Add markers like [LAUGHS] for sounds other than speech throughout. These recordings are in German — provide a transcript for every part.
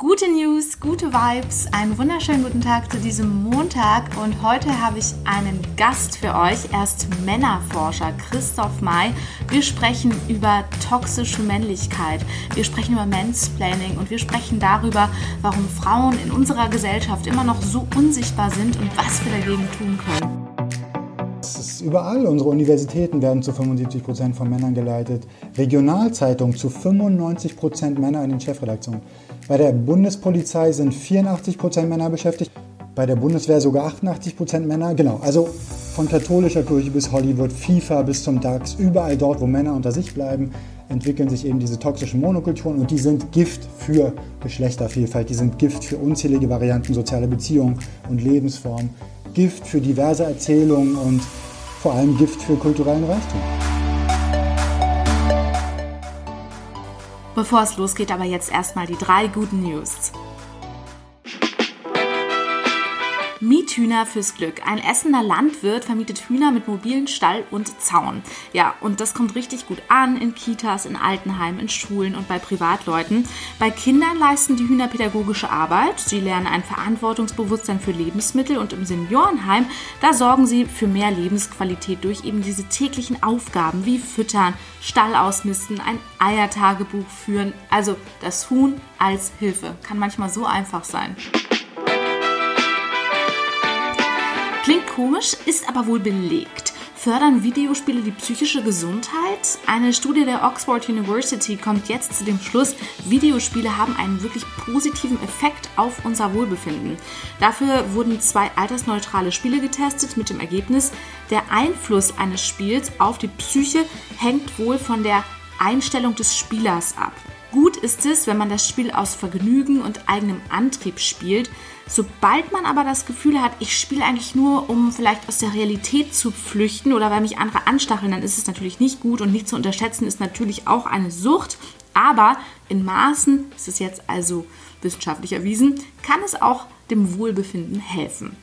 Gute News, gute Vibes, einen wunderschönen guten Tag zu diesem Montag und heute habe ich einen Gast für euch. Er ist Männerforscher Christoph May. Wir sprechen über toxische Männlichkeit, wir sprechen über Mansplaining und wir sprechen darüber, warum Frauen in unserer Gesellschaft immer noch so unsichtbar sind und was wir dagegen tun können. Es ist überall. Unsere Universitäten werden zu 75 Prozent von Männern geleitet. Regionalzeitungen zu 95 Prozent Männer in den Chefredaktionen. Bei der Bundespolizei sind 84 Prozent Männer beschäftigt, bei der Bundeswehr sogar 88 Prozent Männer. Genau, also von katholischer Kirche bis Hollywood, FIFA bis zum DAX, überall dort, wo Männer unter sich bleiben, entwickeln sich eben diese toxischen Monokulturen und die sind Gift für Geschlechtervielfalt, die sind Gift für unzählige Varianten sozialer Beziehungen und Lebensformen, Gift für diverse Erzählungen und vor allem Gift für kulturellen Reichtum. Bevor es losgeht, aber jetzt erstmal die drei guten News. Miethühner fürs Glück. Ein Essener Landwirt vermietet Hühner mit mobilen Stall und Zaun. Ja, und das kommt richtig gut an in Kitas, in Altenheimen, in Schulen und bei Privatleuten. Bei Kindern leisten die Hühner pädagogische Arbeit. Sie lernen ein Verantwortungsbewusstsein für Lebensmittel und im Seniorenheim, da sorgen sie für mehr Lebensqualität durch eben diese täglichen Aufgaben wie Füttern, Stall ausmisten, ein Eiertagebuch führen. Also das Huhn als Hilfe. Kann manchmal so einfach sein. Klingt komisch, ist aber wohl belegt. Fördern Videospiele die psychische Gesundheit? Eine Studie der Oxford University kommt jetzt zu dem Schluss, Videospiele haben einen wirklich positiven Effekt auf unser Wohlbefinden. Dafür wurden zwei altersneutrale Spiele getestet mit dem Ergebnis, der Einfluss eines Spiels auf die Psyche hängt wohl von der Einstellung des Spielers ab. Gut ist es, wenn man das Spiel aus Vergnügen und eigenem Antrieb spielt. Sobald man aber das Gefühl hat, ich spiele eigentlich nur, um vielleicht aus der Realität zu flüchten oder weil mich andere anstacheln, dann ist es natürlich nicht gut und nicht zu unterschätzen ist natürlich auch eine Sucht. Aber in Maßen, ist es jetzt also wissenschaftlich erwiesen, kann es auch dem Wohlbefinden helfen.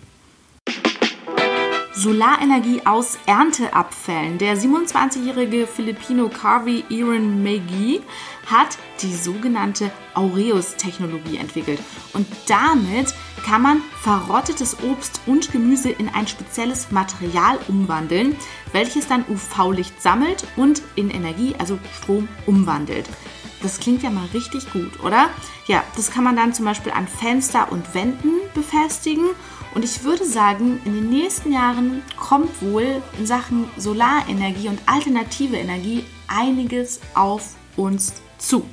Solarenergie aus Ernteabfällen. Der 27-jährige Filipino Carvey Aaron McGee hat die sogenannte Aureus-Technologie entwickelt. Und damit kann man verrottetes Obst und Gemüse in ein spezielles Material umwandeln, welches dann UV-Licht sammelt und in Energie, also Strom, umwandelt. Das klingt ja mal richtig gut, oder? Ja, das kann man dann zum Beispiel an Fenster und Wänden befestigen. Und ich würde sagen, in den nächsten Jahren kommt wohl in Sachen Solarenergie und alternative Energie einiges auf uns zu.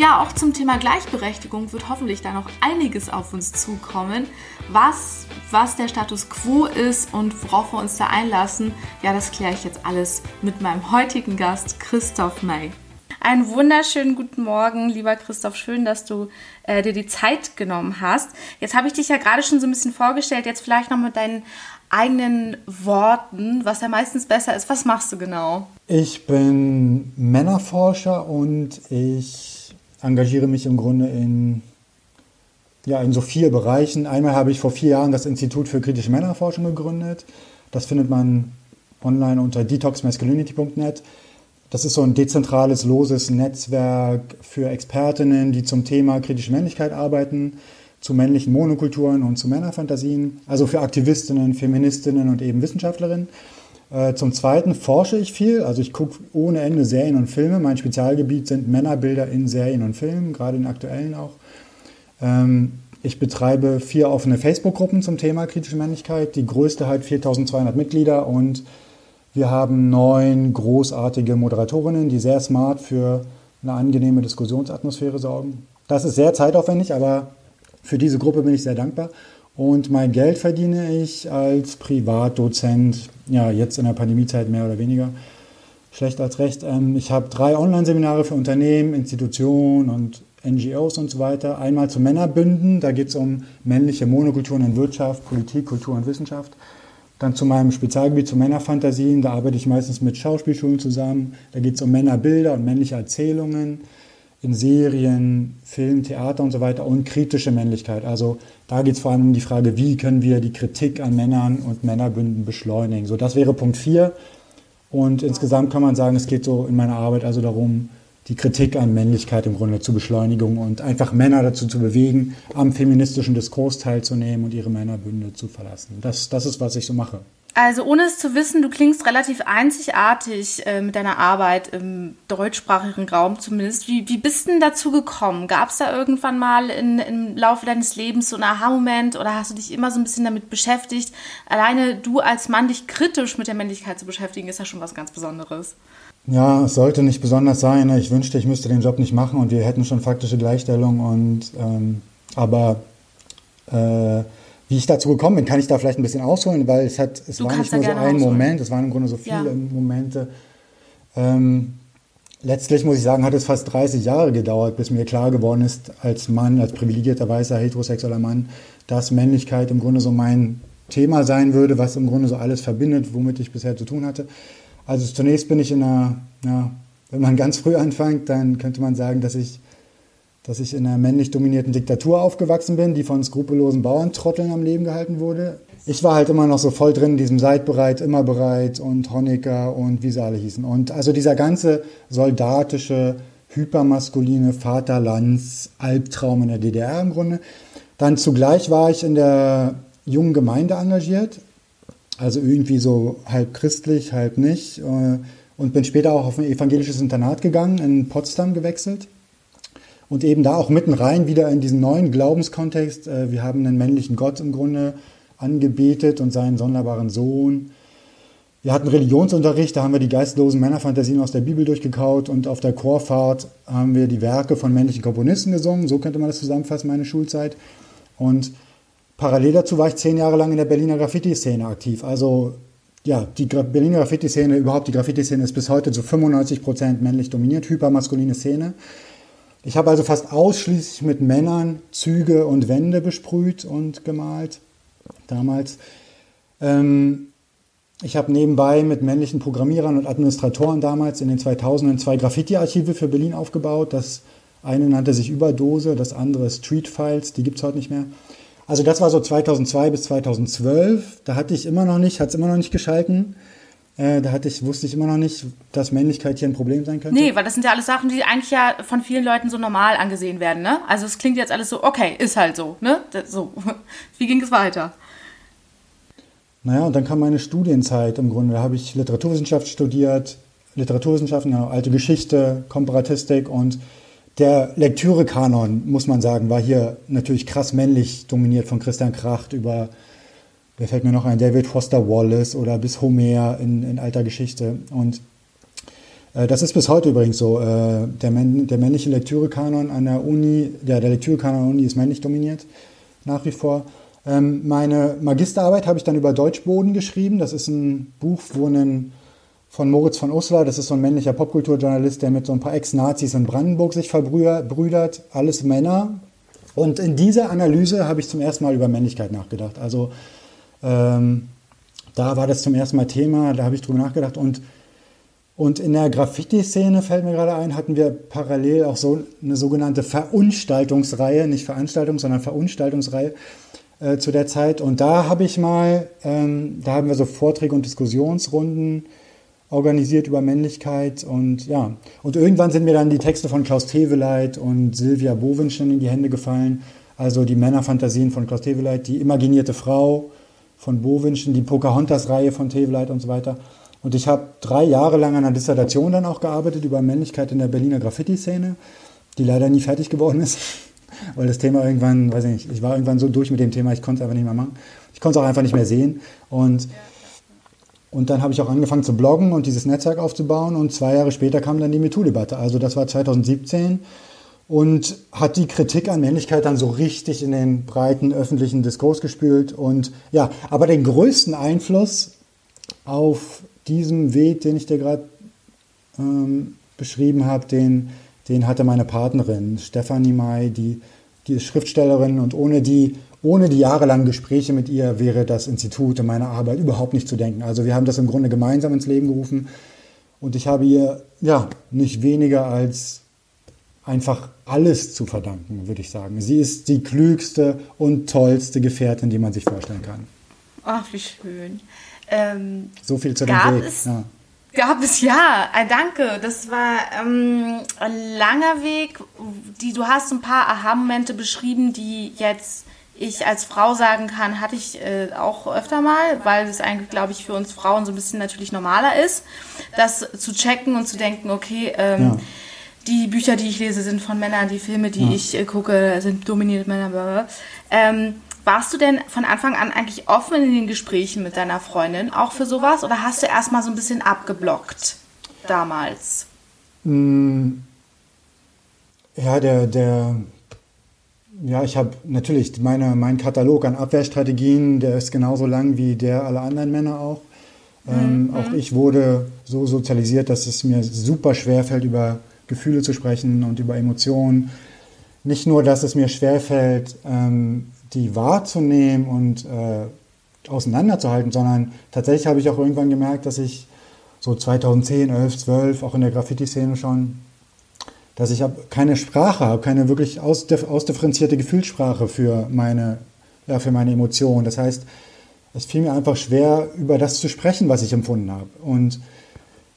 Ja, auch zum Thema Gleichberechtigung wird hoffentlich da noch einiges auf uns zukommen. Was, was der Status quo ist und worauf wir uns da einlassen, ja, das kläre ich jetzt alles mit meinem heutigen Gast Christoph May. Einen wunderschönen guten Morgen, lieber Christoph. Schön, dass du äh, dir die Zeit genommen hast. Jetzt habe ich dich ja gerade schon so ein bisschen vorgestellt. Jetzt vielleicht noch mit deinen eigenen Worten, was ja meistens besser ist. Was machst du genau? Ich bin Männerforscher und ich engagiere mich im Grunde in, ja, in so vier Bereichen. Einmal habe ich vor vier Jahren das Institut für kritische Männerforschung gegründet. Das findet man online unter detoxmasculinity.net. Das ist so ein dezentrales, loses Netzwerk für Expertinnen, die zum Thema kritische Männlichkeit arbeiten zu männlichen Monokulturen und zu Männerfantasien, also für Aktivistinnen, Feministinnen und eben Wissenschaftlerinnen. Äh, zum Zweiten forsche ich viel, also ich gucke ohne Ende Serien und Filme. Mein Spezialgebiet sind Männerbilder in Serien und Filmen, gerade in aktuellen auch. Ähm, ich betreibe vier offene Facebook-Gruppen zum Thema kritische Männlichkeit. Die größte hat 4200 Mitglieder und wir haben neun großartige Moderatorinnen, die sehr smart für eine angenehme Diskussionsatmosphäre sorgen. Das ist sehr zeitaufwendig, aber für diese Gruppe bin ich sehr dankbar. Und mein Geld verdiene ich als Privatdozent, ja, jetzt in der Pandemiezeit mehr oder weniger. Schlecht als recht. Ähm, ich habe drei Online-Seminare für Unternehmen, Institutionen und NGOs und so weiter. Einmal zu Männerbünden, da geht es um männliche Monokulturen in Wirtschaft, Politik, Kultur und Wissenschaft. Dann zu meinem Spezialgebiet zu Männerfantasien, da arbeite ich meistens mit Schauspielschulen zusammen. Da geht es um Männerbilder und männliche Erzählungen. In Serien, Film, Theater und so weiter und kritische Männlichkeit. Also da geht es vor allem um die Frage, wie können wir die Kritik an Männern und Männerbünden beschleunigen. So, das wäre Punkt 4. Und insgesamt kann man sagen, es geht so in meiner Arbeit also darum, die Kritik an Männlichkeit im Grunde zur Beschleunigung und einfach Männer dazu zu bewegen, am feministischen Diskurs teilzunehmen und ihre Männerbünde zu verlassen. Das, das ist, was ich so mache. Also ohne es zu wissen, du klingst relativ einzigartig äh, mit deiner Arbeit im deutschsprachigen Raum zumindest. Wie, wie bist du denn dazu gekommen? Gab es da irgendwann mal in, im Laufe deines Lebens so einen Aha-Moment oder hast du dich immer so ein bisschen damit beschäftigt? Alleine du als Mann dich kritisch mit der Männlichkeit zu beschäftigen, ist ja schon was ganz Besonderes. Ja, es sollte nicht besonders sein. Ne? Ich wünschte, ich müsste den Job nicht machen und wir hätten schon faktische Gleichstellung. Und ähm, aber äh, wie ich dazu gekommen bin, kann ich da vielleicht ein bisschen ausholen, weil es hat, es du war nicht nur so ein ausholen. Moment, es waren im Grunde so viele ja. Momente. Ähm, letztlich muss ich sagen, hat es fast 30 Jahre gedauert, bis mir klar geworden ist, als Mann, als privilegierter weißer heterosexueller Mann, dass Männlichkeit im Grunde so mein Thema sein würde, was im Grunde so alles verbindet, womit ich bisher zu tun hatte. Also zunächst bin ich in einer, ja, wenn man ganz früh anfängt, dann könnte man sagen, dass ich dass ich in einer männlich dominierten Diktatur aufgewachsen bin, die von skrupellosen Bauerntrotteln am Leben gehalten wurde. Ich war halt immer noch so voll drin in diesem Seid bereit, immer bereit und Honecker und wie sie alle hießen. Und also dieser ganze soldatische, hypermaskuline Vaterlands-Albtraum in der DDR im Grunde. Dann zugleich war ich in der jungen Gemeinde engagiert, also irgendwie so halb christlich, halb nicht. Äh, und bin später auch auf ein evangelisches Internat gegangen, in Potsdam gewechselt und eben da auch mitten rein wieder in diesen neuen Glaubenskontext. Äh, wir haben einen männlichen Gott im Grunde angebetet und seinen sonderbaren Sohn. Wir hatten Religionsunterricht, da haben wir die geistlosen Männerfantasien aus der Bibel durchgekaut und auf der Chorfahrt haben wir die Werke von männlichen Komponisten gesungen. So könnte man das zusammenfassen, meine Schulzeit. Und parallel dazu war ich zehn Jahre lang in der Berliner Graffiti-Szene aktiv. Also ja, die Berliner Graffiti-Szene, überhaupt die Graffiti-Szene ist bis heute zu 95 Prozent männlich dominiert, hypermaskuline Szene. Ich habe also fast ausschließlich mit Männern Züge und Wände besprüht und gemalt damals. Ähm, ich habe nebenbei mit männlichen Programmierern und Administratoren damals in den 2000ern zwei Graffiti-Archive für Berlin aufgebaut. Das eine nannte sich Überdose, das andere Street Files, die gibt es heute nicht mehr. Also das war so 2002 bis 2012. Da hatte ich immer noch nicht, hat es immer noch nicht geschalten. Äh, da hatte ich, wusste ich immer noch nicht, dass Männlichkeit hier ein Problem sein könnte. Nee, weil das sind ja alles Sachen, die eigentlich ja von vielen Leuten so normal angesehen werden, ne? Also es klingt jetzt alles so, okay, ist halt so, ne? Das, so. [LAUGHS] Wie ging es weiter? Naja, und dann kam meine Studienzeit im Grunde. Da habe ich Literaturwissenschaft studiert, Literaturwissenschaften, ja, alte Geschichte, Komparatistik und der Lektürekanon, muss man sagen, war hier natürlich krass männlich dominiert von Christian Kracht über Wer fällt mir noch ein? David Foster Wallace oder bis Homer in, in alter Geschichte. Und äh, das ist bis heute übrigens so. Äh, der, der, männliche Lektürekanon an der Uni, ja, der Lektürekanon an der Uni ist männlich dominiert, nach wie vor. Ähm, meine Magisterarbeit habe ich dann über Deutschboden geschrieben. Das ist ein Buch, wo ein von Moritz von Uslar, das ist so ein männlicher Popkulturjournalist, der mit so ein paar Ex-Nazis in Brandenburg sich verbrüdert, alles Männer. Und in dieser Analyse habe ich zum ersten Mal über Männlichkeit nachgedacht. Also ähm, da war das zum ersten Mal Thema, da habe ich drüber nachgedacht. Und, und in der Graffiti-Szene fällt mir gerade ein, hatten wir parallel auch so eine sogenannte Verunstaltungsreihe, nicht Veranstaltung, sondern Verunstaltungsreihe äh, zu der Zeit. Und da habe ich mal, ähm, da haben wir so Vorträge und Diskussionsrunden organisiert über Männlichkeit und ja. Und irgendwann sind mir dann die Texte von Klaus Teveleit und Silvia Bowenschen in die Hände gefallen. Also die Männerfantasien von Klaus Teveleit, die imaginierte Frau, von Bowenschen, die Pocahontas-Reihe von Teveleit und so weiter. Und ich habe drei Jahre lang an einer Dissertation dann auch gearbeitet über Männlichkeit in der Berliner Graffiti-Szene, die leider nie fertig geworden ist, [LAUGHS] weil das Thema irgendwann, weiß ich nicht, ich war irgendwann so durch mit dem Thema, ich konnte es einfach nicht mehr machen. Ich konnte es auch einfach nicht mehr sehen. Und, und dann habe ich auch angefangen zu bloggen und dieses Netzwerk aufzubauen. Und zwei Jahre später kam dann die MeToo-Debatte. Also das war 2017 und hat die Kritik an Männlichkeit dann so richtig in den breiten öffentlichen Diskurs gespült. Und ja, aber den größten Einfluss auf diesem Weg, den ich dir gerade ähm, beschrieben habe, den, den hatte meine Partnerin Stefanie May, die, die ist Schriftstellerin und ohne die, ohne die jahrelangen Gespräche mit ihr wäre das Institut in meiner Arbeit überhaupt nicht zu denken. Also wir haben das im Grunde gemeinsam ins Leben gerufen und ich habe ihr ja nicht weniger als einfach alles zu verdanken, würde ich sagen. Sie ist die klügste und tollste Gefährtin, die man sich vorstellen kann. Ach, wie schön. Ähm, so viel zu dem Weg. Es, ja. Gab es ja, äh, danke. Das war ähm, ein langer Weg. Die, du hast ein paar Aha-Momente beschrieben, die jetzt ich als Frau sagen kann, hatte ich äh, auch öfter mal, weil es eigentlich, glaube ich, für uns Frauen so ein bisschen natürlich normaler ist, das zu checken und zu denken, okay, ähm, ja. Die Bücher, die ich lese, sind von Männern, die Filme, die ja. ich äh, gucke, sind dominiert Männer. Ähm, warst du denn von Anfang an eigentlich offen in den Gesprächen mit deiner Freundin auch für sowas oder hast du erstmal so ein bisschen abgeblockt damals? Mm. Ja, der, der, ja, ich habe natürlich meine, mein Katalog an Abwehrstrategien, der ist genauso lang wie der aller anderen Männer auch. Ähm, mhm. Auch ich wurde so sozialisiert, dass es mir super schwer fällt, über Gefühle zu sprechen und über Emotionen. Nicht nur, dass es mir schwer fällt, ähm, die wahrzunehmen und äh, auseinanderzuhalten, sondern tatsächlich habe ich auch irgendwann gemerkt, dass ich so 2010, 11, 12, auch in der Graffiti-Szene schon, dass ich keine Sprache habe, keine wirklich ausdifferenzierte Gefühlssprache für meine, ja, für meine Emotionen. Das heißt, es fiel mir einfach schwer, über das zu sprechen, was ich empfunden habe. Und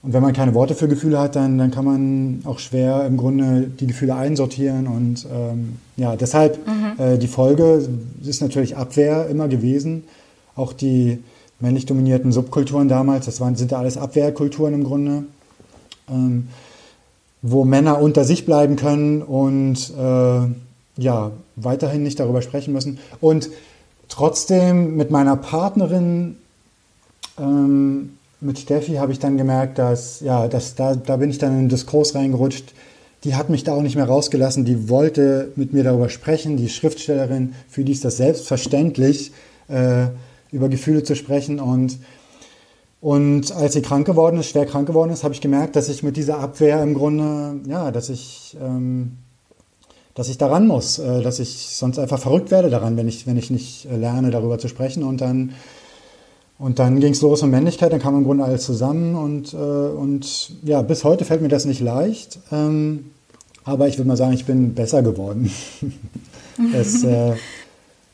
und wenn man keine Worte für Gefühle hat, dann, dann kann man auch schwer im Grunde die Gefühle einsortieren. Und ähm, ja, deshalb mhm. äh, die Folge ist natürlich Abwehr immer gewesen. Auch die männlich dominierten Subkulturen damals, das waren, sind ja alles Abwehrkulturen im Grunde, ähm, wo Männer unter sich bleiben können und äh, ja, weiterhin nicht darüber sprechen müssen. Und trotzdem mit meiner Partnerin ähm, mit Steffi habe ich dann gemerkt, dass, ja, dass da, da bin ich dann in den Diskurs reingerutscht. Die hat mich da auch nicht mehr rausgelassen. Die wollte mit mir darüber sprechen. Die Schriftstellerin, für die ist das selbstverständlich, äh, über Gefühle zu sprechen. Und, und als sie krank geworden ist, schwer krank geworden ist, habe ich gemerkt, dass ich mit dieser Abwehr im Grunde, ja, dass ich, ähm, dass ich daran muss, äh, dass ich sonst einfach verrückt werde daran, wenn ich, wenn ich nicht äh, lerne, darüber zu sprechen. Und dann und dann ging es los um Männlichkeit, dann kam im Grunde alles zusammen und, äh, und ja, bis heute fällt mir das nicht leicht. Ähm, aber ich würde mal sagen, ich bin besser geworden. [LAUGHS] es, äh,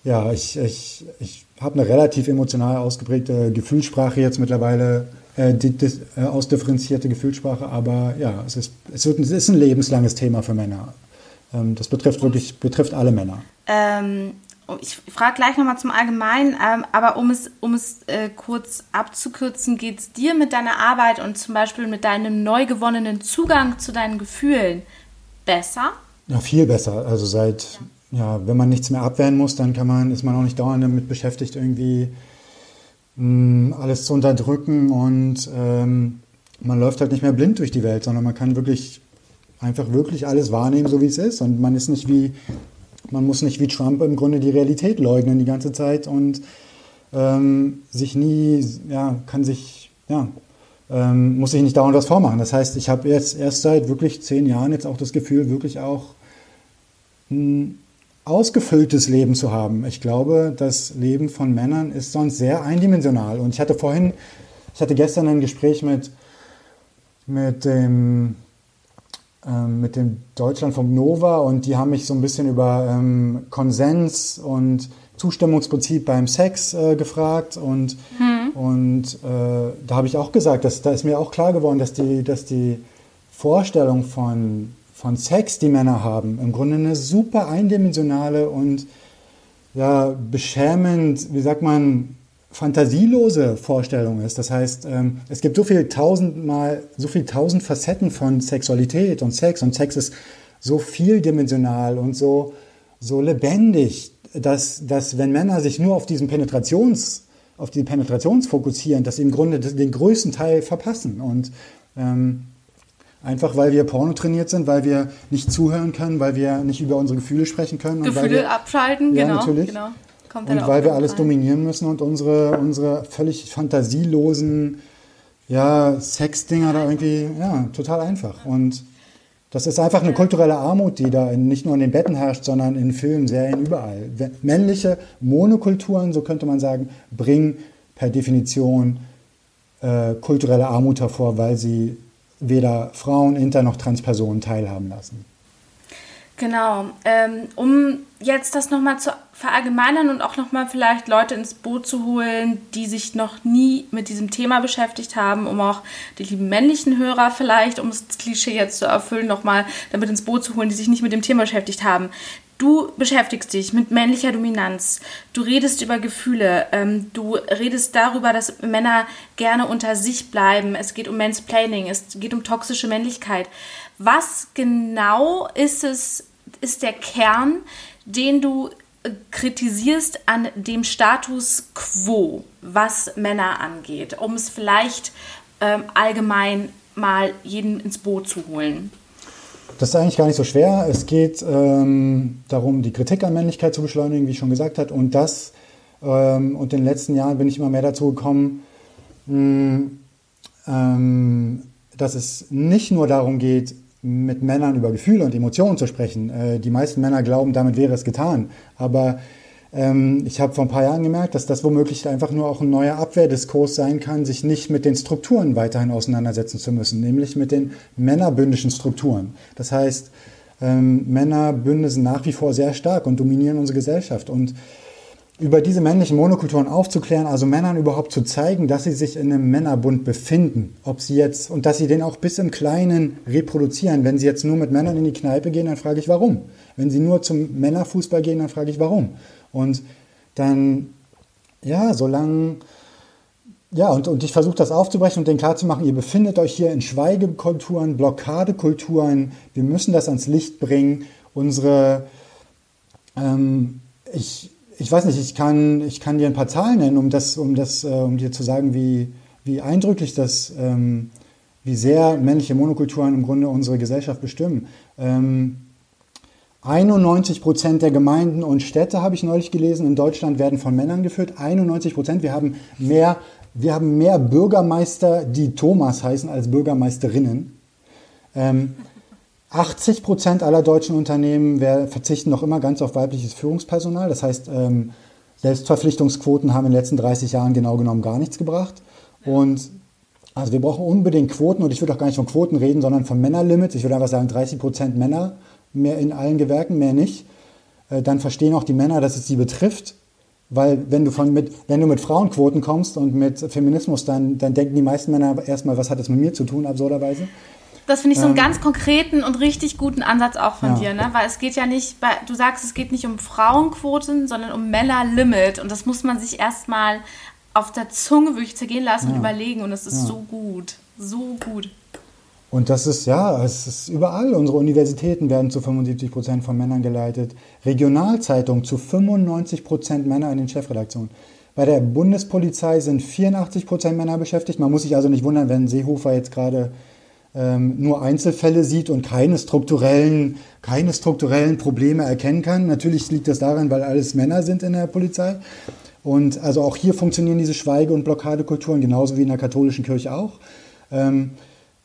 ja, ich, ich, ich habe eine relativ emotional ausgeprägte Gefühlssprache jetzt mittlerweile, äh, die, die, äh, ausdifferenzierte Gefühlssprache, aber ja, es ist, es, wird, es ist ein lebenslanges Thema für Männer. Ähm, das betrifft wirklich, betrifft alle Männer. Ähm, ich frage gleich nochmal zum Allgemeinen, ähm, aber um es, um es äh, kurz abzukürzen, geht es dir mit deiner Arbeit und zum Beispiel mit deinem neu gewonnenen Zugang zu deinen Gefühlen besser? Ja, viel besser. Also seit, ja. ja, wenn man nichts mehr abwehren muss, dann kann man, ist man auch nicht dauernd damit beschäftigt, irgendwie mh, mm, alles zu unterdrücken und ähm, man läuft halt nicht mehr blind durch die Welt, sondern man kann wirklich einfach wirklich alles wahrnehmen, so wie es ist. Und man ist nicht wie man muss nicht wie Trump im Grunde die Realität leugnen die ganze Zeit und ähm, sich nie, ja, kann sich, ja, ähm, muss sich nicht dauernd was vormachen. Das heißt, ich habe jetzt erst seit wirklich zehn Jahren jetzt auch das Gefühl, wirklich auch ein ausgefülltes Leben zu haben. Ich glaube, das Leben von Männern ist sonst sehr eindimensional. Und ich hatte vorhin, ich hatte gestern ein Gespräch mit, mit dem ähm, mit dem Deutschlandfunk Nova und die haben mich so ein bisschen über ähm, Konsens und Zustimmungsprinzip beim Sex äh, gefragt und, hm. und äh, da habe ich auch gesagt, dass, da ist mir auch klar geworden, dass die, dass die Vorstellung von, von Sex, die Männer haben, im Grunde eine super eindimensionale und ja, beschämend, wie sagt man, fantasielose Vorstellung ist. Das heißt, ähm, es gibt so viel tausendmal, so viel tausend Facetten von Sexualität und Sex und Sex ist so vieldimensional und so, so lebendig, dass, dass wenn Männer sich nur auf diesen Penetrations, auf die Penetrations fokussieren, dass sie im Grunde den größten Teil verpassen und ähm, Einfach weil wir Porno trainiert sind, weil wir nicht zuhören können, weil wir nicht über unsere Gefühle sprechen können. Gefühle wir, abschalten, ja, genau. Natürlich. genau. Kommt und weil wir alles rein. dominieren müssen und unsere, unsere völlig fantasielosen ja, Sexdinger da irgendwie, ja, total einfach. Und das ist einfach eine kulturelle Armut, die da in, nicht nur in den Betten herrscht, sondern in Filmen, Serien, überall. Männliche Monokulturen, so könnte man sagen, bringen per Definition äh, kulturelle Armut hervor, weil sie weder Frauen, Inter- noch Transpersonen teilhaben lassen. Genau. Ähm, um jetzt das nochmal zu verallgemeinern und auch nochmal vielleicht Leute ins Boot zu holen, die sich noch nie mit diesem Thema beschäftigt haben, um auch die lieben männlichen Hörer vielleicht, um das Klischee jetzt zu erfüllen, nochmal damit ins Boot zu holen, die sich nicht mit dem Thema beschäftigt haben. Du beschäftigst dich mit männlicher Dominanz, du redest über Gefühle, ähm, du redest darüber, dass Männer gerne unter sich bleiben, es geht um Mansplaining, es geht um toxische Männlichkeit. Was genau ist es, ist der Kern, den du äh, kritisierst an dem Status quo, was Männer angeht, um es vielleicht ähm, allgemein mal jeden ins Boot zu holen? Das ist eigentlich gar nicht so schwer. Es geht ähm, darum, die Kritik an Männlichkeit zu beschleunigen, wie ich schon gesagt habe. Und das, ähm, und in den letzten Jahren bin ich immer mehr dazu gekommen, mh, ähm, dass es nicht nur darum geht, mit Männern über Gefühle und Emotionen zu sprechen. Äh, die meisten Männer glauben, damit wäre es getan. Aber ähm, ich habe vor ein paar Jahren gemerkt, dass das womöglich einfach nur auch ein neuer Abwehrdiskurs sein kann, sich nicht mit den Strukturen weiterhin auseinandersetzen zu müssen, nämlich mit den männerbündischen Strukturen. Das heißt, ähm, Männerbünde sind nach wie vor sehr stark und dominieren unsere Gesellschaft. Und über diese männlichen Monokulturen aufzuklären, also Männern überhaupt zu zeigen, dass sie sich in einem Männerbund befinden, ob sie jetzt und dass sie den auch bis im Kleinen reproduzieren. Wenn sie jetzt nur mit Männern in die Kneipe gehen, dann frage ich warum. Wenn sie nur zum Männerfußball gehen, dann frage ich warum. Und dann, ja, solange, ja, und, und ich versuche das aufzubrechen und denen klarzumachen, ihr befindet euch hier in Schweigekulturen, Blockadekulturen, wir müssen das ans Licht bringen. Unsere, ähm, ich, ich weiß nicht, ich kann, ich kann dir ein paar Zahlen nennen, um das, um das, äh, um dir zu sagen, wie, wie eindrücklich das, ähm, wie sehr männliche Monokulturen im Grunde unsere Gesellschaft bestimmen. Ähm, 91 Prozent der Gemeinden und Städte, habe ich neulich gelesen, in Deutschland werden von Männern geführt. 91 Prozent. Wir haben mehr, wir haben mehr Bürgermeister, die Thomas heißen, als Bürgermeisterinnen. Ähm, 80 Prozent aller deutschen Unternehmen verzichten noch immer ganz auf weibliches Führungspersonal. Das heißt, ähm, Selbstverpflichtungsquoten haben in den letzten 30 Jahren genau genommen gar nichts gebracht. Und also wir brauchen unbedingt Quoten und ich würde auch gar nicht von Quoten reden, sondern von Männerlimits. Ich würde einfach sagen 30 Prozent Männer mehr in allen Gewerken, mehr nicht. Äh, dann verstehen auch die Männer, dass es sie betrifft. Weil wenn du, von mit, wenn du mit Frauenquoten kommst und mit Feminismus, dann, dann denken die meisten Männer erstmal, was hat das mit mir zu tun, absurderweise. Das finde ich so einen ganz konkreten und richtig guten Ansatz auch von ja. dir, ne? Weil es geht ja nicht, bei, du sagst, es geht nicht um Frauenquoten, sondern um Männerlimit. Und das muss man sich erstmal auf der Zunge wirklich zergehen lassen ja. und überlegen. Und das ist ja. so gut. So gut. Und das ist, ja, es ist überall. Unsere Universitäten werden zu 75 Prozent von Männern geleitet. Regionalzeitungen zu 95 Prozent Männer in den Chefredaktionen. Bei der Bundespolizei sind 84 Prozent Männer beschäftigt. Man muss sich also nicht wundern, wenn Seehofer jetzt gerade nur Einzelfälle sieht und keine strukturellen, keine strukturellen Probleme erkennen kann. Natürlich liegt das daran, weil alles Männer sind in der Polizei. Und also auch hier funktionieren diese Schweige- und Blockadekulturen, genauso wie in der katholischen Kirche auch. Ähm,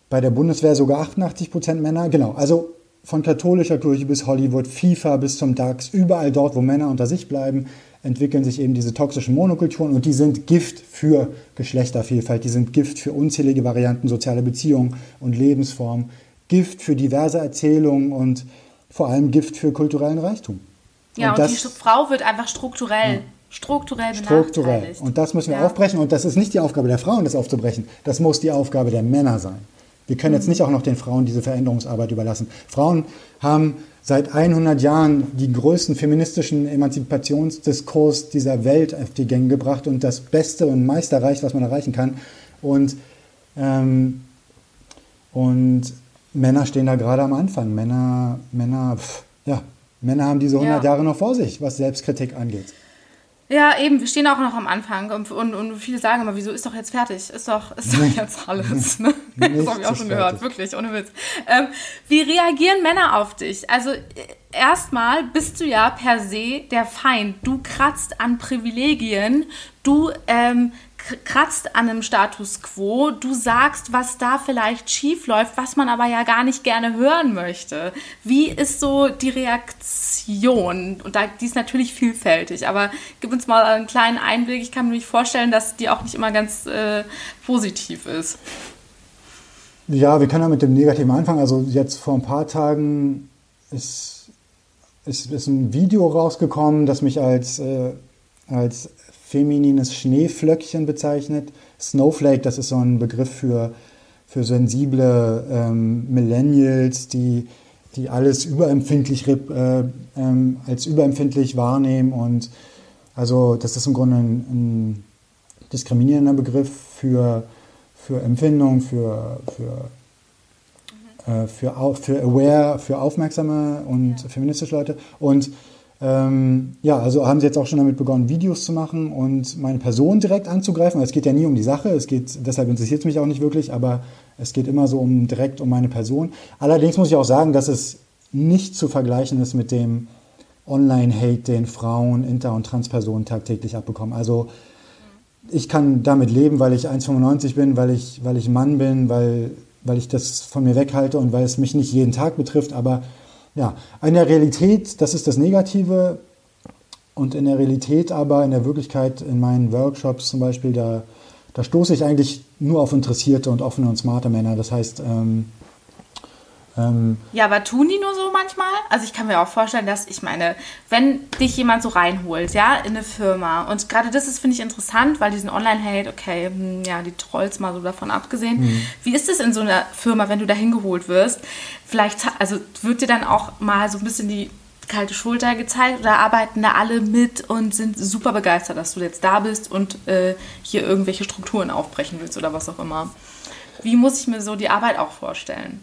bei der Bundeswehr sogar 88 Prozent Männer. Genau, also von katholischer Kirche bis Hollywood, FIFA bis zum DAX, überall dort, wo Männer unter sich bleiben, entwickeln sich eben diese toxischen Monokulturen und die sind Gift für Geschlechtervielfalt, die sind Gift für unzählige Varianten sozialer Beziehungen und Lebensformen, Gift für diverse Erzählungen und vor allem Gift für kulturellen Reichtum. Ja, und, und das, die Frau wird einfach strukturell. Ja. Strukturell Strukturell. Und das müssen wir ja. aufbrechen. Und das ist nicht die Aufgabe der Frauen, das aufzubrechen. Das muss die Aufgabe der Männer sein. Wir können jetzt mhm. nicht auch noch den Frauen diese Veränderungsarbeit überlassen. Frauen haben seit 100 Jahren die größten feministischen Emanzipationsdiskurs dieser Welt auf die Gänge gebracht und das Beste und meiste erreicht, was man erreichen kann. Und, ähm, und Männer stehen da gerade am Anfang. Männer, Männer, pff, ja, Männer haben diese 100 ja. Jahre noch vor sich, was Selbstkritik angeht. Ja, eben, wir stehen auch noch am Anfang und, und, und viele sagen immer, wieso ist doch jetzt fertig? Ist doch, ist doch jetzt alles. Ne? Das habe ich auch schon gehört, wirklich, ohne Witz. Ähm, wie reagieren Männer auf dich? Also erstmal bist du ja per se der Feind. Du kratzt an Privilegien, du ähm, kratzt an einem Status quo, du sagst, was da vielleicht schief läuft, was man aber ja gar nicht gerne hören möchte. Wie ist so die Reaktion? Und da, die ist natürlich vielfältig, aber gib uns mal einen kleinen Einblick. Ich kann mir nicht vorstellen, dass die auch nicht immer ganz äh, positiv ist. Ja, wir können ja mit dem Negativen anfangen. Also jetzt vor ein paar Tagen ist es ist ein Video rausgekommen, das mich als, äh, als feminines Schneeflöckchen bezeichnet. Snowflake, das ist so ein Begriff für, für sensible ähm, Millennials, die, die alles überempfindlich äh, ähm, als überempfindlich wahrnehmen. Und also das ist im Grunde ein, ein diskriminierender Begriff für, für Empfindung, für, für äh, für, für aware, für aufmerksame und ja. feministische Leute. Und ähm, ja, also haben sie jetzt auch schon damit begonnen, Videos zu machen und meine Person direkt anzugreifen. Es geht ja nie um die Sache, es geht, deshalb interessiert es mich auch nicht wirklich, aber es geht immer so um direkt um meine Person. Allerdings muss ich auch sagen, dass es nicht zu vergleichen ist mit dem Online-Hate, den Frauen, Inter- und Transpersonen tagtäglich abbekommen. Also ich kann damit leben, weil ich 1,95 bin, weil ich, weil ich Mann bin, weil weil ich das von mir weghalte und weil es mich nicht jeden Tag betrifft. Aber ja, in der Realität, das ist das Negative. Und in der Realität aber, in der Wirklichkeit, in meinen Workshops zum Beispiel, da, da stoße ich eigentlich nur auf interessierte und offene und smarte Männer. Das heißt, ähm, ähm, ja, aber tun die nur so manchmal? Also ich kann mir auch vorstellen, dass ich meine, wenn dich jemand so reinholt, ja, in eine Firma und gerade das ist, finde ich, interessant, weil diesen Online-Hate, okay, hm, ja, die Trolls mal so davon abgesehen. Mhm. Wie ist es in so einer Firma, wenn du da hingeholt wirst? Vielleicht, also wird dir dann auch mal so ein bisschen die kalte Schulter gezeigt oder arbeiten da alle mit und sind super begeistert, dass du jetzt da bist und äh, hier irgendwelche Strukturen aufbrechen willst oder was auch immer? Wie muss ich mir so die Arbeit auch vorstellen?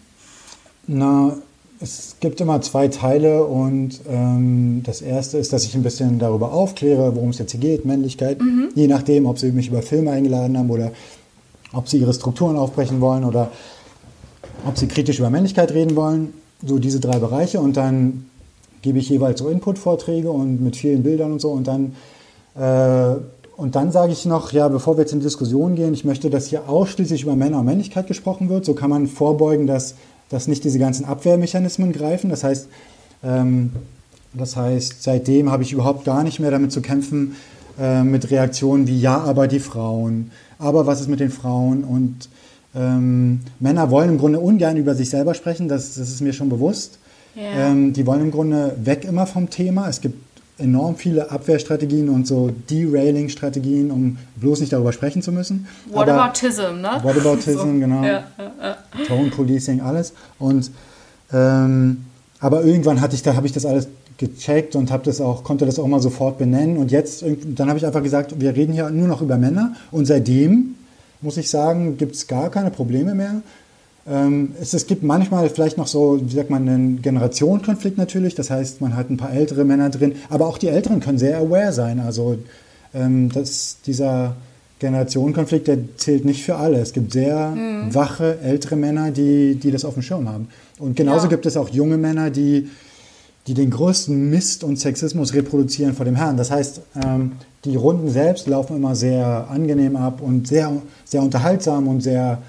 Na, es gibt immer zwei Teile und ähm, das erste ist, dass ich ein bisschen darüber aufkläre, worum es jetzt hier geht, Männlichkeit, mhm. je nachdem, ob sie mich über Filme eingeladen haben oder ob sie ihre Strukturen aufbrechen wollen oder ob sie kritisch über Männlichkeit reden wollen. So diese drei Bereiche und dann gebe ich jeweils so Input-Vorträge und mit vielen Bildern und so und dann äh, und dann sage ich noch, ja, bevor wir jetzt in die Diskussion gehen, ich möchte, dass hier ausschließlich über Männer und Männlichkeit gesprochen wird. So kann man vorbeugen, dass dass nicht diese ganzen Abwehrmechanismen greifen. Das heißt, ähm, das heißt, seitdem habe ich überhaupt gar nicht mehr damit zu kämpfen, äh, mit Reaktionen wie ja, aber die Frauen, aber was ist mit den Frauen und ähm, Männer wollen im Grunde ungern über sich selber sprechen, das, das ist mir schon bewusst. Ja. Ähm, die wollen im Grunde weg immer vom Thema. Es gibt enorm viele Abwehrstrategien und so Derailing-Strategien, um bloß nicht darüber sprechen zu müssen. Whataboutism, ne? Whataboutism, [LAUGHS] so. genau. Ja, ja, ja. Tone Policing, alles. Und ähm, aber irgendwann hatte ich da habe ich das alles gecheckt und habe das auch konnte das auch mal sofort benennen und jetzt dann habe ich einfach gesagt, wir reden hier nur noch über Männer und seitdem muss ich sagen, gibt es gar keine Probleme mehr. Ähm, es, es, gibt manchmal vielleicht noch so, wie sagt man, einen Generationenkonflikt natürlich. Das heißt, man hat ein paar ältere Männer drin, aber auch die Älteren können sehr aware sein. Also ähm, das, dieser Generationenkonflikt, der zählt nicht für alle. Es gibt sehr mhm. wache ältere Männer, die, die das auf dem Schirm haben. Und genauso ja. gibt es auch junge Männer, die, die den größten Mist und Sexismus reproduzieren vor dem Herrn. Das heißt, ähm, die Runden selbst laufen immer sehr angenehm ab und sehr, sehr unterhaltsam und sehr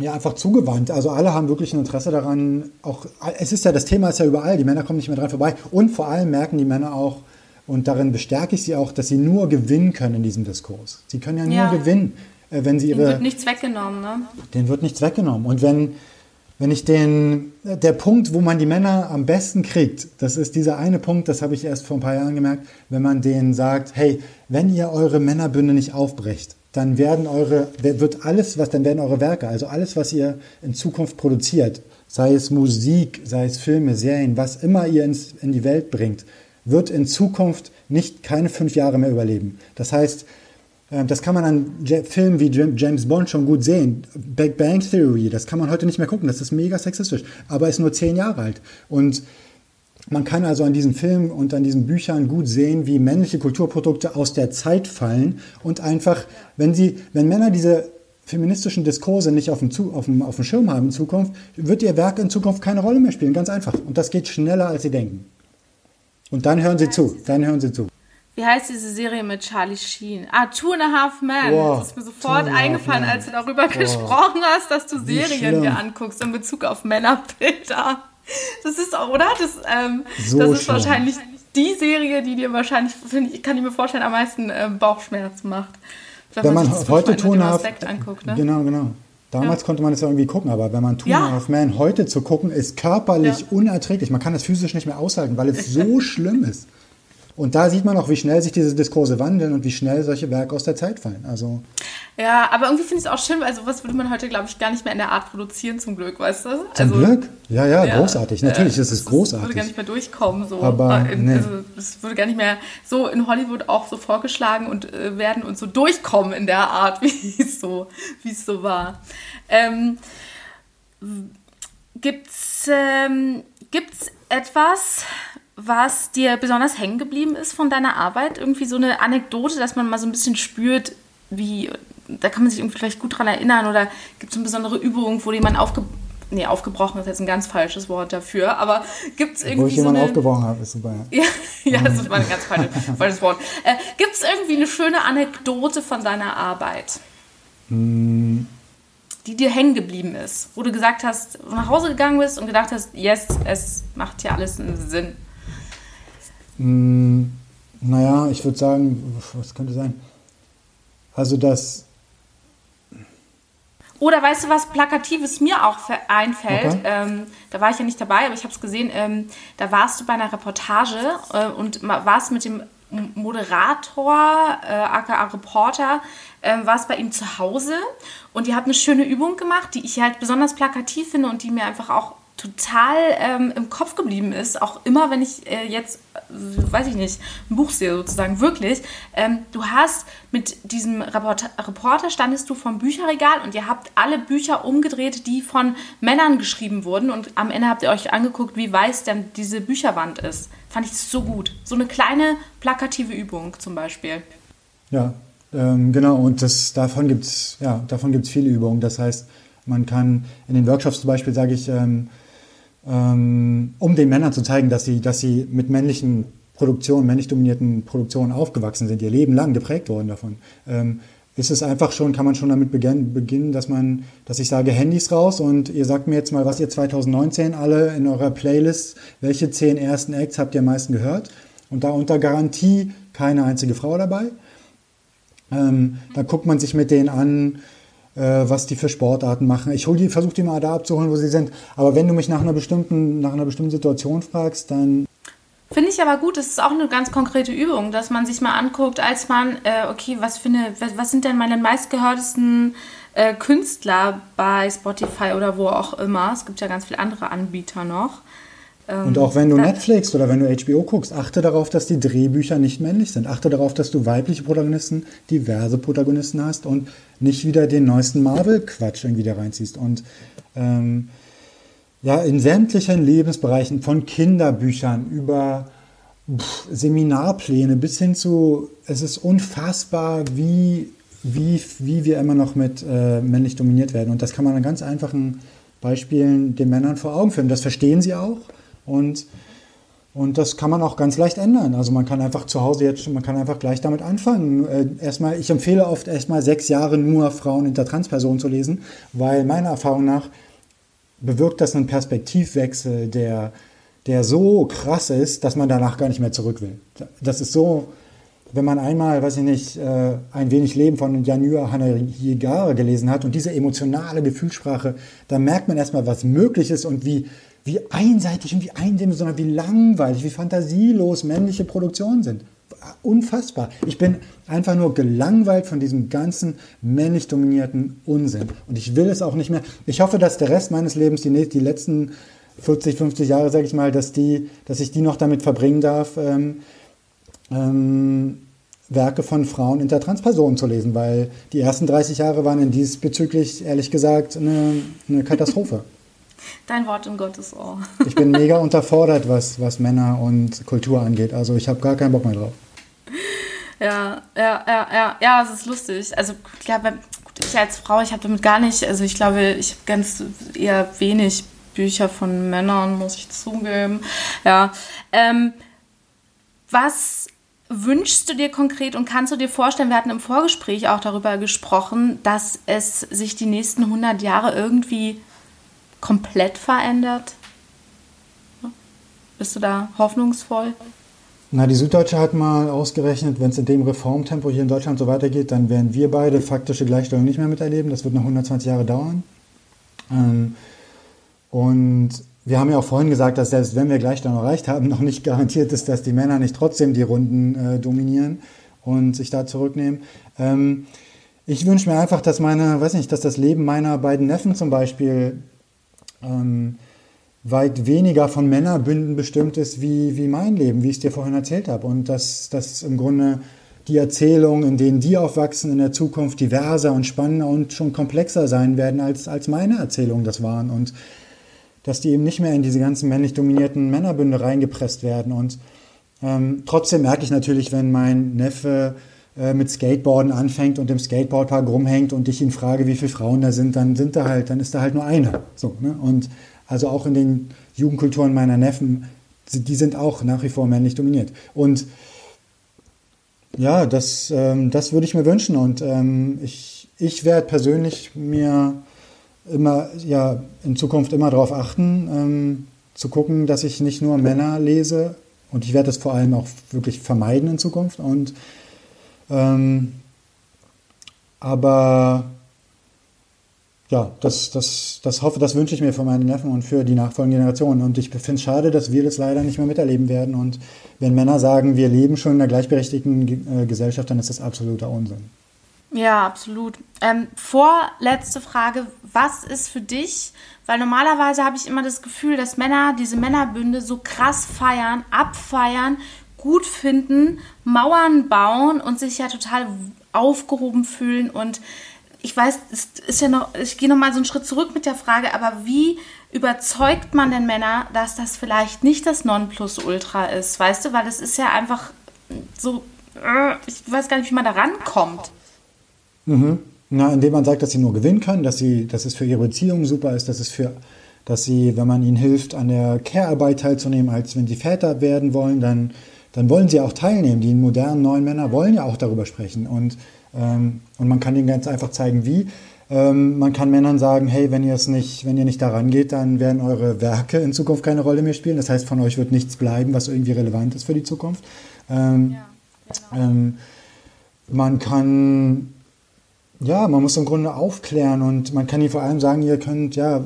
ja, einfach zugewandt. Also alle haben wirklich ein Interesse daran. Auch es ist ja das Thema ist ja überall. Die Männer kommen nicht mehr dran vorbei. Und vor allem merken die Männer auch und darin bestärke ich sie auch, dass sie nur gewinnen können in diesem Diskurs. Sie können ja nur ja. gewinnen, äh, wenn sie ihre. Den wird nichts weggenommen, ne? Den wird nichts weggenommen. Und wenn wenn ich den, der Punkt, wo man die Männer am besten kriegt, das ist dieser eine Punkt, das habe ich erst vor ein paar Jahren gemerkt, wenn man denen sagt, hey, wenn ihr eure Männerbünde nicht aufbrecht, dann werden eure, wird alles, was, dann werden eure Werke, also alles, was ihr in Zukunft produziert, sei es Musik, sei es Filme, Serien, was immer ihr ins, in die Welt bringt, wird in Zukunft nicht keine fünf Jahre mehr überleben. Das heißt, äh, das kann man an Filmen wie James Bond schon gut sehen. Big Bang Theory, das kann man heute nicht mehr gucken, das ist mega sexistisch, aber ist nur zehn Jahre alt. Und man kann also an diesen Filmen und an diesen Büchern gut sehen, wie männliche Kulturprodukte aus der Zeit fallen und einfach, wenn sie, wenn Männer diese feministischen Diskurse nicht auf dem, auf, dem, auf dem Schirm haben in Zukunft, wird ihr Werk in Zukunft keine Rolle mehr spielen, ganz einfach. Und das geht schneller, als sie denken. Und dann hören sie zu, dann hören sie zu. Wie heißt diese Serie mit Charlie Sheen? Ah, Two and a Half Men. Boah, das ist mir sofort eingefallen, als du darüber Boah. gesprochen hast, dass du Serien dir anguckst in Bezug auf Männerbilder. [LAUGHS] Das ist auch, oder? Das, ähm, so das ist schlimm. wahrscheinlich die Serie, die dir wahrscheinlich, ich, kann ich mir vorstellen, am meisten äh, Bauchschmerzen macht. Wenn, wenn man, man heute tun hat, anguckt, ne? Genau, genau. Damals ja. konnte man es ja irgendwie gucken, aber wenn man Two ja. of Man heute zu gucken, ist körperlich ja. unerträglich. Man kann das physisch nicht mehr aushalten, weil es so schlimm ist. Und da sieht man auch, wie schnell sich diese Diskurse wandeln und wie schnell solche Werke aus der Zeit fallen. Also ja, aber irgendwie finde ich es auch schön, weil sowas würde man heute, glaube ich, gar nicht mehr in der Art produzieren, zum Glück, weißt du? Zum also, Glück? Ja, ja, ja, großartig. Natürlich äh, ist es großartig. Es würde gar nicht mehr durchkommen. So. Aber in, nee. also, es würde gar nicht mehr so in Hollywood auch so vorgeschlagen und äh, werden und so durchkommen in der Art, [LAUGHS] wie es so, so war. Ähm, gibt's, ähm, gibt's etwas, was dir besonders hängen geblieben ist von deiner Arbeit? Irgendwie so eine Anekdote, dass man mal so ein bisschen spürt, wie, da kann man sich irgendwie vielleicht gut dran erinnern oder gibt es eine besondere Übung, wo jemand aufge nee, aufgebrochen ist jetzt ein ganz falsches Wort dafür, aber gibt es irgendwie. Wo ich so jemanden aufgebrochen habe, ist super. Ja, [LAUGHS] ja das war ein ganz falsches, [LAUGHS] Wort. Äh, gibt es irgendwie eine schöne Anekdote von deiner Arbeit? Mm. Die dir hängen geblieben ist, wo du gesagt hast, nach Hause gegangen bist und gedacht hast, yes, es macht hier alles einen Sinn. Mm, naja, ich würde sagen, was könnte sein? Also das. Oder weißt du, was Plakatives mir auch einfällt? Okay. Ähm, da war ich ja nicht dabei, aber ich habe es gesehen. Ähm, da warst du bei einer Reportage äh, und warst mit dem Moderator, äh, aka Reporter, äh, warst bei ihm zu Hause und ihr habt eine schöne Übung gemacht, die ich halt besonders plakativ finde und die mir einfach auch total ähm, im Kopf geblieben ist, auch immer, wenn ich äh, jetzt, äh, weiß ich nicht, ein Buch sehe sozusagen, wirklich. Ähm, du hast mit diesem Reporter, Reporter standest du vom Bücherregal und ihr habt alle Bücher umgedreht, die von Männern geschrieben wurden und am Ende habt ihr euch angeguckt, wie weiß denn diese Bücherwand ist. Fand ich so gut. So eine kleine plakative Übung zum Beispiel. Ja, ähm, genau. Und das, davon gibt es ja, viele Übungen. Das heißt, man kann in den Workshops zum Beispiel, sage ich, ähm, ähm, um den Männern zu zeigen, dass sie, dass sie mit männlichen Produktionen, männlich dominierten Produktionen aufgewachsen sind, ihr Leben lang geprägt worden davon. Ähm, ist es einfach schon, kann man schon damit beginnen, dass man, dass ich sage, Handys raus und ihr sagt mir jetzt mal, was ihr 2019 alle in eurer Playlist, welche zehn ersten Acts habt ihr am meisten gehört? Und da unter Garantie keine einzige Frau dabei. Ähm, da guckt man sich mit denen an, was die für Sportarten machen. Ich versuche die mal da abzuholen, wo sie sind. Aber wenn du mich nach einer bestimmten, nach einer bestimmten Situation fragst, dann Finde ich aber gut, das ist auch eine ganz konkrete Übung, dass man sich mal anguckt, als man, äh, okay, was, was, was, sind denn meine meistgehörtesten äh, Künstler bei Spotify oder wo auch immer. Es gibt ja ganz viele andere Anbieter noch. Ähm, und auch wenn du Netflix oder wenn du HBO guckst, achte darauf, dass die Drehbücher nicht männlich sind. Achte darauf, dass du weibliche Protagonisten, diverse Protagonisten hast und nicht wieder den neuesten Marvel-Quatsch irgendwie da reinziehst. Und ähm, ja, in sämtlichen Lebensbereichen, von Kinderbüchern über pff, Seminarpläne bis hin zu, es ist unfassbar, wie, wie, wie wir immer noch mit äh, männlich dominiert werden. Und das kann man an ganz einfachen Beispielen den Männern vor Augen führen. Das verstehen sie auch. Und, und das kann man auch ganz leicht ändern. Also man kann einfach zu Hause jetzt, man kann einfach gleich damit anfangen. Äh, erstmal, ich empfehle oft erstmal sechs Jahre nur Frauen hinter Transpersonen zu lesen, weil meiner Erfahrung nach bewirkt das einen Perspektivwechsel, der, der so krass ist, dass man danach gar nicht mehr zurück will. Das ist so, wenn man einmal, weiß ich nicht, äh, ein wenig Leben von Janua Hanayigara gelesen hat und diese emotionale Gefühlssprache, da merkt man erstmal, was möglich ist und wie, wie einseitig und wie eindimensional, wie langweilig, wie fantasielos männliche Produktionen sind. Unfassbar. Ich bin einfach nur gelangweilt von diesem ganzen männlich dominierten Unsinn. Und ich will es auch nicht mehr. Ich hoffe, dass der Rest meines Lebens, die, die letzten 40, 50 Jahre, sage ich mal, dass, die, dass ich die noch damit verbringen darf, ähm, ähm, Werke von Frauen intertranspersonen zu lesen, weil die ersten 30 Jahre waren in diesbezüglich, ehrlich gesagt, eine, eine Katastrophe. [LAUGHS] Dein Wort in Gottes Ohr. [LAUGHS] ich bin mega unterfordert, was, was Männer und Kultur angeht. Also ich habe gar keinen Bock mehr drauf. Ja, ja, ja, ja, ja, es ist lustig. Also ich glaube, ich als Frau, ich habe damit gar nicht, also ich glaube, ich habe ganz eher wenig Bücher von Männern, muss ich zugeben. Ja. Ähm, was wünschst du dir konkret und kannst du dir vorstellen, wir hatten im Vorgespräch auch darüber gesprochen, dass es sich die nächsten 100 Jahre irgendwie komplett verändert? Bist du da hoffnungsvoll? Na, die Süddeutsche hat mal ausgerechnet, wenn es in dem Reformtempo hier in Deutschland so weitergeht, dann werden wir beide faktische Gleichstellung nicht mehr miterleben. Das wird noch 120 Jahre dauern. Ähm, und wir haben ja auch vorhin gesagt, dass selbst wenn wir Gleichstellung erreicht haben, [LAUGHS] noch nicht garantiert ist, dass die Männer nicht trotzdem die Runden äh, dominieren und sich da zurücknehmen. Ähm, ich wünsche mir einfach, dass meine, weiß nicht, dass das Leben meiner beiden Neffen zum Beispiel ähm, weit weniger von Männerbünden bestimmt ist wie, wie mein Leben, wie ich es dir vorhin erzählt habe. Und dass, dass im Grunde die Erzählungen, in denen die aufwachsen, in der Zukunft diverser und spannender und schon komplexer sein werden, als, als meine Erzählungen das waren. Und dass die eben nicht mehr in diese ganzen männlich dominierten Männerbünde reingepresst werden. Und ähm, trotzdem merke ich natürlich, wenn mein Neffe mit Skateboarden anfängt und im Skateboardpark rumhängt und ich ihn frage, wie viele Frauen da sind, dann sind da halt, dann ist da halt nur eine. So, ne? Und also auch in den Jugendkulturen meiner Neffen, die sind auch nach wie vor männlich dominiert. Und ja, das, ähm, das würde ich mir wünschen. Und ähm, ich, ich werde persönlich mir immer, ja, in Zukunft immer darauf achten, ähm, zu gucken, dass ich nicht nur Männer lese. Und ich werde das vor allem auch wirklich vermeiden in Zukunft. Und ähm, aber ja, das, das, das hoffe, das wünsche ich mir für meine Neffen und für die nachfolgenden Generationen. Und ich finde es schade, dass wir das leider nicht mehr miterleben werden. Und wenn Männer sagen, wir leben schon in einer gleichberechtigten äh, Gesellschaft, dann ist das absoluter Unsinn. Ja, absolut. Ähm, vorletzte Frage, was ist für dich, weil normalerweise habe ich immer das Gefühl, dass Männer diese Männerbünde so krass feiern, abfeiern, gut finden, Mauern bauen und sich ja total aufgehoben fühlen und ich weiß, es ist ja noch, ich gehe noch mal so einen Schritt zurück mit der Frage, aber wie überzeugt man denn Männer, dass das vielleicht nicht das Nonplusultra ist, weißt du, weil es ist ja einfach so, äh, ich weiß gar nicht, wie man da rankommt. Mhm. Na, indem man sagt, dass sie nur gewinnen können, dass sie, dass es für ihre Beziehung super ist, dass es für, dass sie, wenn man ihnen hilft, an der Care-Arbeit teilzunehmen, als wenn sie Väter werden wollen, dann, dann wollen sie auch teilnehmen. Die modernen neuen Männer wollen ja auch darüber sprechen und ähm, und man kann ihnen ganz einfach zeigen, wie. Ähm, man kann Männern sagen, hey, wenn ihr es nicht, wenn ihr nicht daran geht, dann werden eure Werke in Zukunft keine Rolle mehr spielen. Das heißt, von euch wird nichts bleiben, was irgendwie relevant ist für die Zukunft. Ähm, ja, genau. man kann ja, man muss im Grunde aufklären und man kann ihnen vor allem sagen, ihr könnt, ja,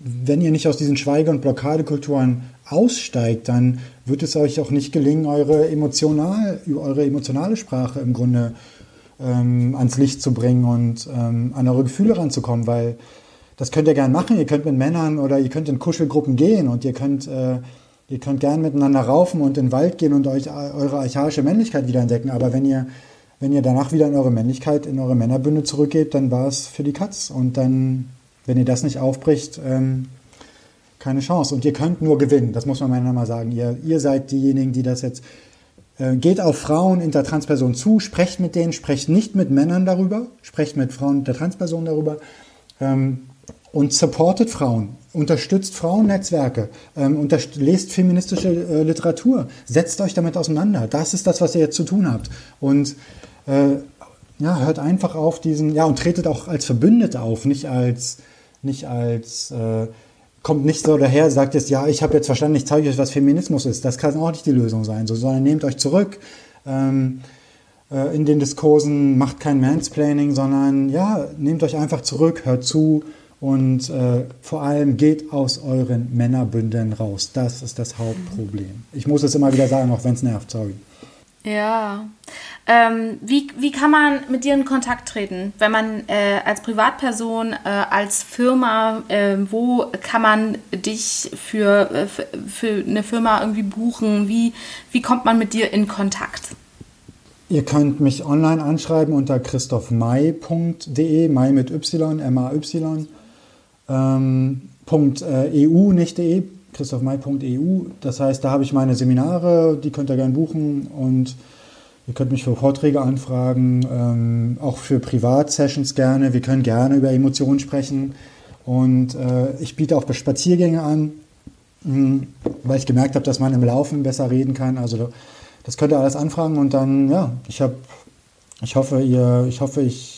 wenn ihr nicht aus diesen Schweige- und Blockadekulturen aussteigt, dann wird es euch auch nicht gelingen, eure, emotional, eure emotionale Sprache im Grunde ähm, ans Licht zu bringen und ähm, an eure Gefühle ranzukommen, weil das könnt ihr gerne machen. Ihr könnt mit Männern oder ihr könnt in Kuschelgruppen gehen und ihr könnt, äh, ihr könnt gern miteinander raufen und in den Wald gehen und euch eure archaische Männlichkeit wieder entdecken. Aber wenn ihr, wenn ihr danach wieder in eure Männlichkeit, in eure Männerbünde zurückgeht, dann war es für die Katz. Und dann, wenn ihr das nicht aufbricht, ähm, keine Chance. Und ihr könnt nur gewinnen, das muss man Männern mal sagen. Ihr, ihr seid diejenigen, die das jetzt äh, geht auf Frauen in der Transperson zu, sprecht mit denen, sprecht nicht mit Männern darüber, sprecht mit Frauen der Transperson darüber ähm, und supportet Frauen, unterstützt Frauennetzwerke, ähm, lest feministische äh, Literatur, setzt euch damit auseinander. Das ist das, was ihr jetzt zu tun habt. Und äh, ja, hört einfach auf diesen, ja, und tretet auch als Verbündete auf, nicht als, nicht als äh, kommt nicht so daher, sagt jetzt, ja, ich habe jetzt verstanden, ich zeige euch, was Feminismus ist. Das kann auch nicht die Lösung sein, so, sondern nehmt euch zurück ähm, äh, in den Diskursen, macht kein Mansplaining, sondern ja, nehmt euch einfach zurück, hört zu und äh, vor allem geht aus euren Männerbündeln raus. Das ist das Hauptproblem. Ich muss es immer wieder sagen, auch wenn es nervt, sorry. Ja. Ähm, wie, wie kann man mit dir in Kontakt treten? Wenn man äh, als Privatperson, äh, als Firma, äh, wo kann man dich für, äh, für, eine Firma irgendwie buchen? Wie, wie kommt man mit dir in Kontakt? Ihr könnt mich online anschreiben unter christophmai.de, mai mit Y, M-A-Y, ähm, .eu, nicht de, christophmai.eu. Das heißt, da habe ich meine Seminare, die könnt ihr gerne buchen und Ihr könnt mich für Vorträge anfragen, ähm, auch für Privatsessions gerne. Wir können gerne über Emotionen sprechen. Und äh, ich biete auch Spaziergänge an, mh, hm, weil ich gemerkt habe, dass man im Laufen besser reden kann. Also das könnt ihr alles anfragen und dann, ja, ich habe, ich hoffe, ihr, ich hoffe, ich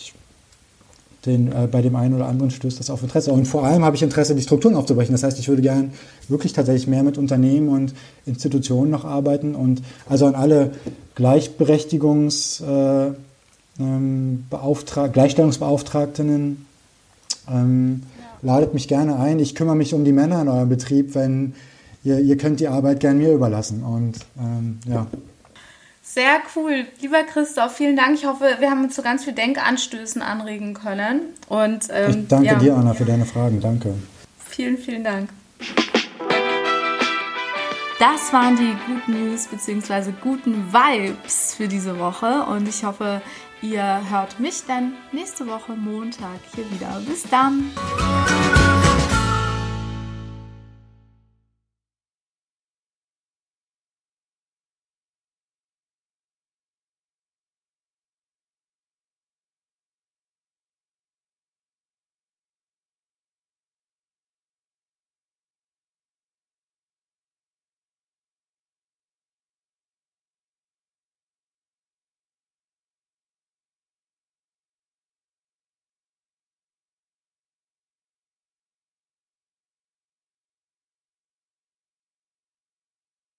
den, äh, bei dem einen oder anderen stößt das auf Interesse. Und vor allem habe ich Interesse, die Strukturen aufzubrechen. Das heißt, ich würde gerne wirklich tatsächlich mehr mit Unternehmen und Institutionen noch arbeiten und also an alle Gleichberechtigungs, äh, ähm, Gleichstellungsbeauftragtinnen ähm, ja. ladet mich gerne ein. Ich kümmere mich um die Männer in eurem Betrieb, wenn ihr, ihr könnt die Arbeit gern mir überlassen. Und ähm, ja. Sehr cool. Lieber Christoph, vielen Dank. Ich hoffe, wir haben uns zu ganz viel Denkanstößen anregen können. Und, ähm, ich danke ja, dir, Anna, für deine Fragen. Danke. Vielen, vielen Dank. Das waren die guten News bzw. guten Vibes für diese Woche und ich hoffe, ihr hört mich dann nächste Woche Montag hier wieder. Bis dann!